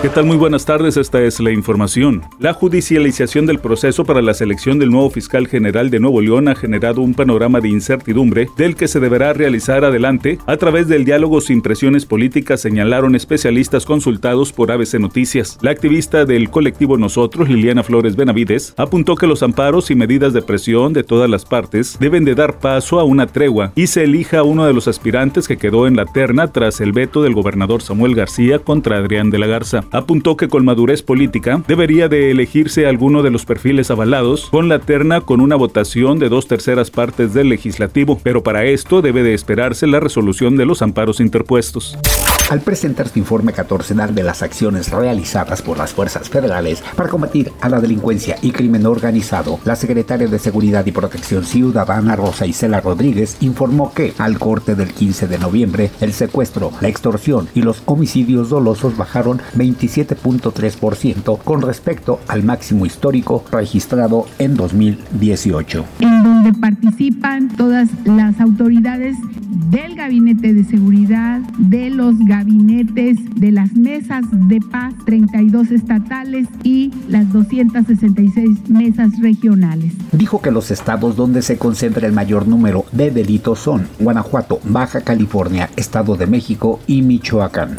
¿Qué tal? Muy buenas tardes, esta es la información. La judicialización del proceso para la selección del nuevo fiscal general de Nuevo León ha generado un panorama de incertidumbre del que se deberá realizar adelante a través del diálogo sin presiones políticas, señalaron especialistas consultados por ABC Noticias. La activista del colectivo Nosotros, Liliana Flores Benavides, apuntó que los amparos y medidas de presión de todas las partes deben de dar paso a una tregua y se elija uno de los aspirantes que quedó en la terna tras el veto del gobernador Samuel García contra Adrián de la Garza apuntó que con madurez política debería de elegirse alguno de los perfiles avalados con la terna con una votación de dos terceras partes del legislativo, pero para esto debe de esperarse la resolución de los amparos interpuestos. Al presentar su informe catorcenal de las acciones realizadas por las fuerzas federales para combatir a la delincuencia y crimen organizado, la secretaria de Seguridad y Protección Ciudadana Rosa Isela Rodríguez informó que, al corte del 15 de noviembre, el secuestro, la extorsión y los homicidios dolosos bajaron 27.3% con respecto al máximo histórico registrado en 2018. En donde participan todas las autoridades del Gabinete de Seguridad, de los gabinetes, de las mesas de paz, 32 estatales y las 266 mesas regionales. Dijo que los estados donde se concentra el mayor número de delitos son Guanajuato, Baja California, Estado de México y Michoacán.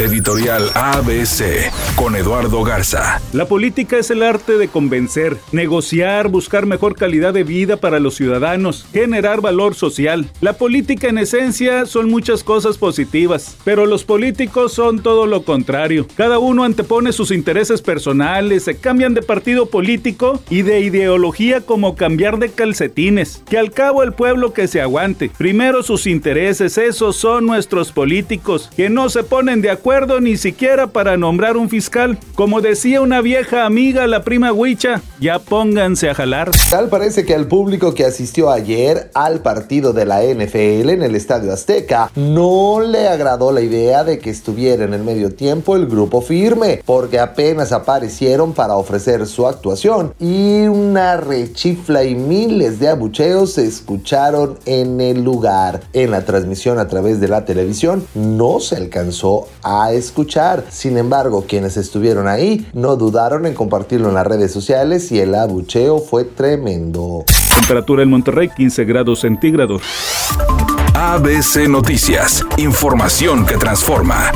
Editorial ABC con Eduardo Garza. La política es el arte de convencer, negociar, buscar mejor calidad de vida para los ciudadanos, generar valor social. La política en esencia son muchas cosas positivas, pero los políticos son todo lo contrario. Cada uno antepone sus intereses personales, se cambian de partido político y de ideología como cambiar de calcetines. Que al cabo el pueblo que se aguante. Primero sus intereses, esos son nuestros políticos, que no se ponen de acuerdo ni siquiera para nombrar un fiscal. Como decía una vieja amiga, la prima Huicha, ya pónganse a jalar. Tal parece que al público que asistió ayer al partido de la NFL en el Estadio Azteca no le agradó la idea de que estuviera en el medio tiempo el grupo firme, porque apenas aparecieron para ofrecer su actuación y una rechifla y miles de abucheos se escucharon en el lugar. En la transmisión a través de la televisión no se alcanzó a escuchar. Sin embargo, quienes estuvieron ahí no dudaron en compartirlo en las redes sociales y el abucheo fue tremendo. Temperatura en Monterrey 15 grados centígrados. ABC Noticias, información que transforma.